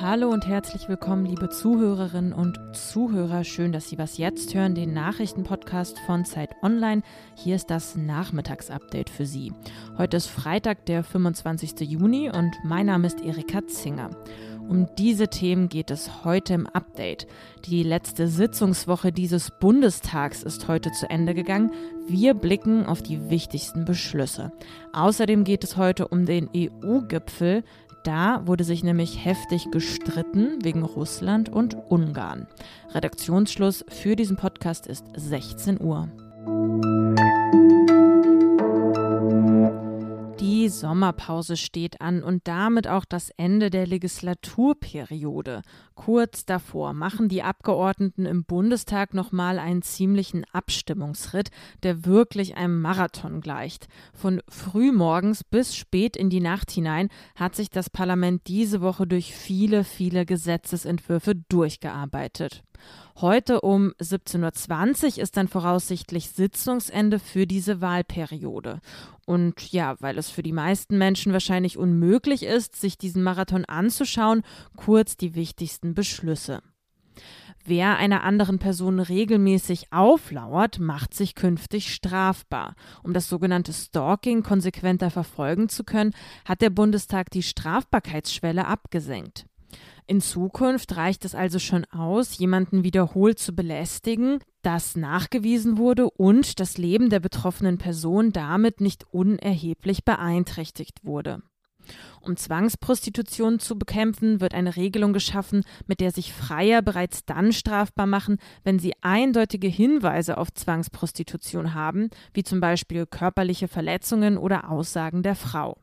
Hallo und herzlich willkommen, liebe Zuhörerinnen und Zuhörer. Schön, dass Sie was jetzt hören, den Nachrichtenpodcast von Zeit Online. Hier ist das Nachmittagsupdate für Sie. Heute ist Freitag, der 25. Juni und mein Name ist Erika Zinger. Um diese Themen geht es heute im Update. Die letzte Sitzungswoche dieses Bundestags ist heute zu Ende gegangen. Wir blicken auf die wichtigsten Beschlüsse. Außerdem geht es heute um den EU-Gipfel. Da wurde sich nämlich heftig gestritten wegen Russland und Ungarn. Redaktionsschluss für diesen Podcast ist 16 Uhr. Sommerpause steht an und damit auch das Ende der Legislaturperiode. Kurz davor machen die Abgeordneten im Bundestag nochmal einen ziemlichen Abstimmungsritt, der wirklich einem Marathon gleicht. Von frühmorgens bis spät in die Nacht hinein hat sich das Parlament diese Woche durch viele, viele Gesetzesentwürfe durchgearbeitet. Heute um 17.20 Uhr ist dann voraussichtlich Sitzungsende für diese Wahlperiode. Und ja, weil es für die meisten Menschen wahrscheinlich unmöglich ist, sich diesen Marathon anzuschauen, kurz die wichtigsten Beschlüsse. Wer einer anderen Person regelmäßig auflauert, macht sich künftig strafbar. Um das sogenannte Stalking konsequenter verfolgen zu können, hat der Bundestag die Strafbarkeitsschwelle abgesenkt. In Zukunft reicht es also schon aus, jemanden wiederholt zu belästigen, das nachgewiesen wurde und das Leben der betroffenen Person damit nicht unerheblich beeinträchtigt wurde. Um Zwangsprostitution zu bekämpfen, wird eine Regelung geschaffen, mit der sich Freier bereits dann strafbar machen, wenn sie eindeutige Hinweise auf Zwangsprostitution haben, wie zum Beispiel körperliche Verletzungen oder Aussagen der Frau.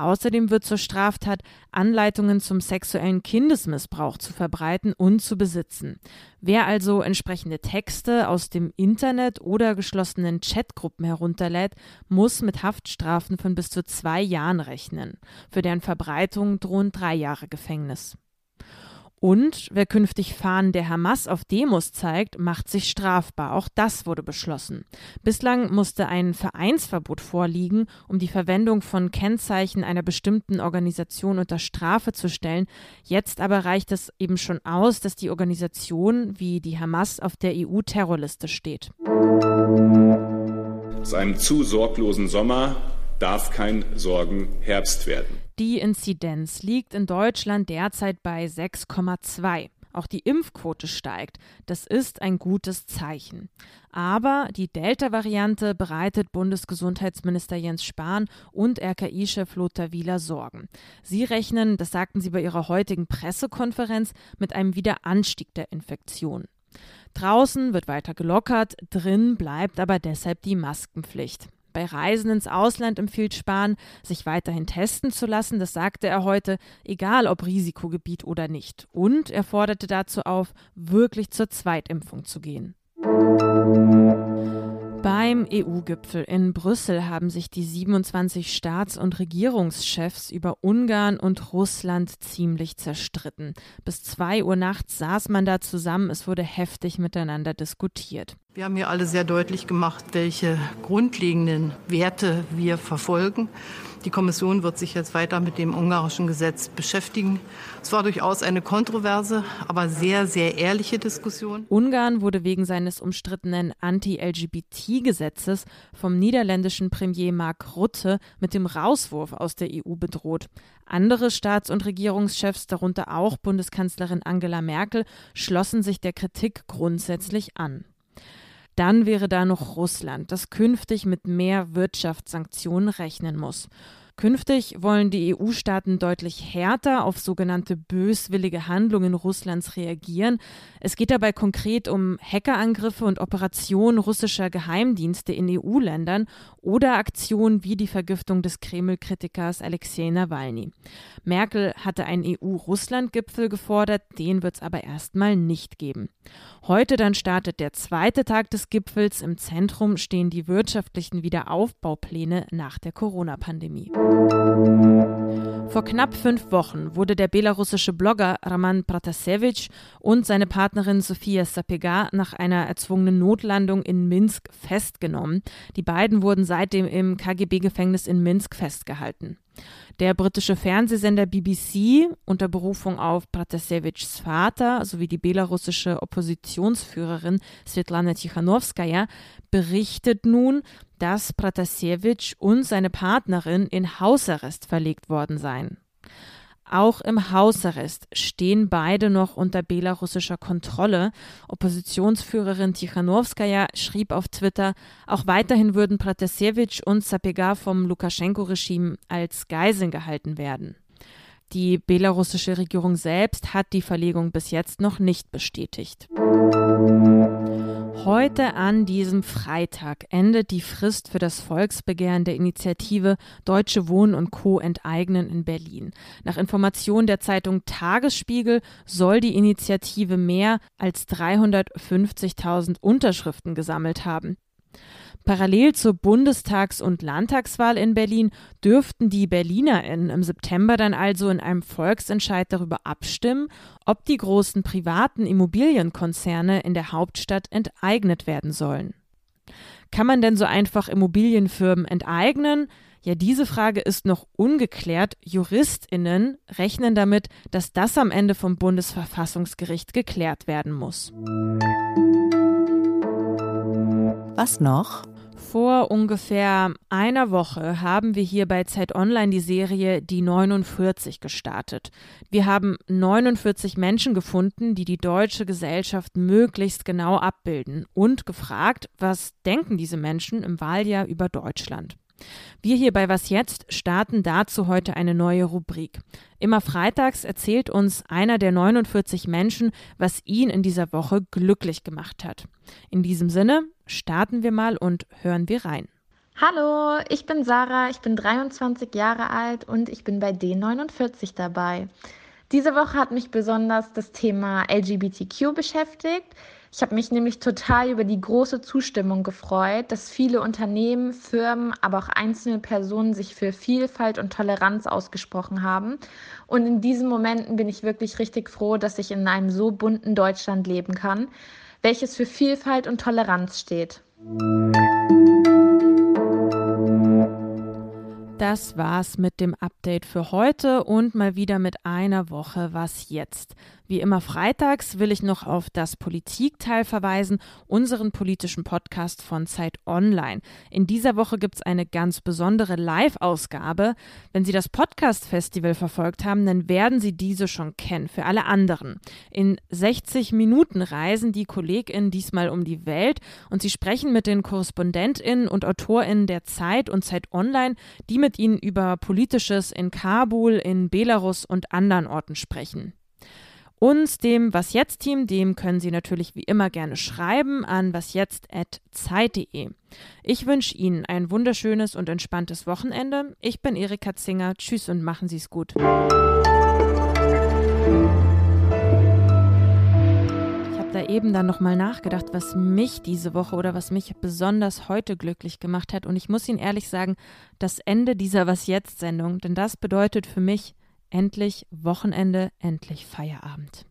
Außerdem wird zur Straftat, Anleitungen zum sexuellen Kindesmissbrauch zu verbreiten und zu besitzen. Wer also entsprechende Texte aus dem Internet oder geschlossenen Chatgruppen herunterlädt, muss mit Haftstrafen von bis zu zwei Jahren rechnen. Für deren Verbreitung drohen drei Jahre Gefängnis. Und wer künftig Fahnen der Hamas auf Demos zeigt, macht sich strafbar. Auch das wurde beschlossen. Bislang musste ein Vereinsverbot vorliegen, um die Verwendung von Kennzeichen einer bestimmten Organisation unter Strafe zu stellen. Jetzt aber reicht es eben schon aus, dass die Organisation wie die Hamas auf der EU-Terrorliste steht. Aus einem zu sorglosen Sommer darf kein Sorgenherbst werden. Die Inzidenz liegt in Deutschland derzeit bei 6,2. Auch die Impfquote steigt. Das ist ein gutes Zeichen. Aber die Delta-Variante bereitet Bundesgesundheitsminister Jens Spahn und RKI-Chef Lothar Wieler Sorgen. Sie rechnen, das sagten sie bei ihrer heutigen Pressekonferenz, mit einem Wiederanstieg der Infektion. Draußen wird weiter gelockert, drin bleibt aber deshalb die Maskenpflicht. Bei Reisen ins Ausland empfiehlt Spahn, sich weiterhin testen zu lassen. Das sagte er heute, egal ob Risikogebiet oder nicht. Und er forderte dazu auf, wirklich zur Zweitimpfung zu gehen. Beim EU-Gipfel in Brüssel haben sich die 27 Staats- und Regierungschefs über Ungarn und Russland ziemlich zerstritten. Bis zwei Uhr nachts saß man da zusammen, es wurde heftig miteinander diskutiert. Wir haben hier alle sehr deutlich gemacht, welche grundlegenden Werte wir verfolgen. Die Kommission wird sich jetzt weiter mit dem ungarischen Gesetz beschäftigen. Es war durchaus eine kontroverse, aber sehr, sehr ehrliche Diskussion. Ungarn wurde wegen seines umstrittenen Anti-LGBT-Gesetzes vom niederländischen Premier Mark Rutte mit dem Rauswurf aus der EU bedroht. Andere Staats- und Regierungschefs, darunter auch Bundeskanzlerin Angela Merkel, schlossen sich der Kritik grundsätzlich an. Dann wäre da noch Russland, das künftig mit mehr Wirtschaftssanktionen rechnen muss. Künftig wollen die EU-Staaten deutlich härter auf sogenannte böswillige Handlungen Russlands reagieren. Es geht dabei konkret um Hackerangriffe und Operationen russischer Geheimdienste in EU-Ländern oder Aktionen wie die Vergiftung des Kreml-Kritikers Alexei Nawalny. Merkel hatte einen EU-Russland-Gipfel gefordert, den wird es aber erstmal nicht geben. Heute dann startet der zweite Tag des Gipfels. Im Zentrum stehen die wirtschaftlichen Wiederaufbaupläne nach der Corona-Pandemie. Vor knapp fünf Wochen wurde der belarussische Blogger Raman Pratasevich und seine Partnerin Sofia Sapega nach einer erzwungenen Notlandung in Minsk festgenommen. Die beiden wurden seitdem im KGB-Gefängnis in Minsk festgehalten. Der britische Fernsehsender BBC unter Berufung auf Pratasevichs Vater sowie die belarussische Oppositionsführerin Svetlana Tichanowskaja berichtet nun, dass Pratasevich und seine Partnerin in Hausarrest verlegt worden seien. Auch im Hausarrest stehen beide noch unter belarussischer Kontrolle. Oppositionsführerin Tichanowskaja schrieb auf Twitter, auch weiterhin würden Pratasevich und Sapega vom Lukaschenko-Regime als Geiseln gehalten werden. Die belarussische Regierung selbst hat die Verlegung bis jetzt noch nicht bestätigt. Heute an diesem Freitag endet die Frist für das Volksbegehren der Initiative Deutsche Wohnen und Co. enteignen in Berlin. Nach Informationen der Zeitung Tagesspiegel soll die Initiative mehr als 350.000 Unterschriften gesammelt haben. Parallel zur Bundestags- und Landtagswahl in Berlin dürften die BerlinerInnen im September dann also in einem Volksentscheid darüber abstimmen, ob die großen privaten Immobilienkonzerne in der Hauptstadt enteignet werden sollen. Kann man denn so einfach Immobilienfirmen enteignen? Ja, diese Frage ist noch ungeklärt. JuristInnen rechnen damit, dass das am Ende vom Bundesverfassungsgericht geklärt werden muss. Was noch? Vor ungefähr einer Woche haben wir hier bei Zeit Online die Serie Die 49 gestartet. Wir haben 49 Menschen gefunden, die die deutsche Gesellschaft möglichst genau abbilden und gefragt, was denken diese Menschen im Wahljahr über Deutschland. Wir hier bei Was Jetzt starten dazu heute eine neue Rubrik. Immer freitags erzählt uns einer der 49 Menschen, was ihn in dieser Woche glücklich gemacht hat. In diesem Sinne starten wir mal und hören wir rein. Hallo, ich bin Sarah, ich bin 23 Jahre alt und ich bin bei D49 dabei. Diese Woche hat mich besonders das Thema LGBTQ beschäftigt. Ich habe mich nämlich total über die große Zustimmung gefreut, dass viele Unternehmen, Firmen, aber auch einzelne Personen sich für Vielfalt und Toleranz ausgesprochen haben. Und in diesen Momenten bin ich wirklich richtig froh, dass ich in einem so bunten Deutschland leben kann, welches für Vielfalt und Toleranz steht. Das war's mit dem Update für heute und mal wieder mit einer Woche Was jetzt. Wie immer freitags will ich noch auf das Politikteil verweisen, unseren politischen Podcast von Zeit Online. In dieser Woche gibt es eine ganz besondere Live-Ausgabe. Wenn Sie das Podcast-Festival verfolgt haben, dann werden Sie diese schon kennen. Für alle anderen. In 60 Minuten reisen die KollegInnen diesmal um die Welt und sie sprechen mit den KorrespondentInnen und AutorInnen der Zeit und Zeit Online, die mit ihnen über Politisches in Kabul, in Belarus und anderen Orten sprechen. Uns, dem Was Jetzt Team, dem können Sie natürlich wie immer gerne schreiben an wasjetzt.zeit.de. Ich wünsche Ihnen ein wunderschönes und entspanntes Wochenende. Ich bin Erika Zinger. Tschüss und machen Sie es gut. Eben dann nochmal nachgedacht, was mich diese Woche oder was mich besonders heute glücklich gemacht hat. Und ich muss Ihnen ehrlich sagen, das Ende dieser Was Jetzt Sendung, denn das bedeutet für mich, Endlich Wochenende, endlich Feierabend.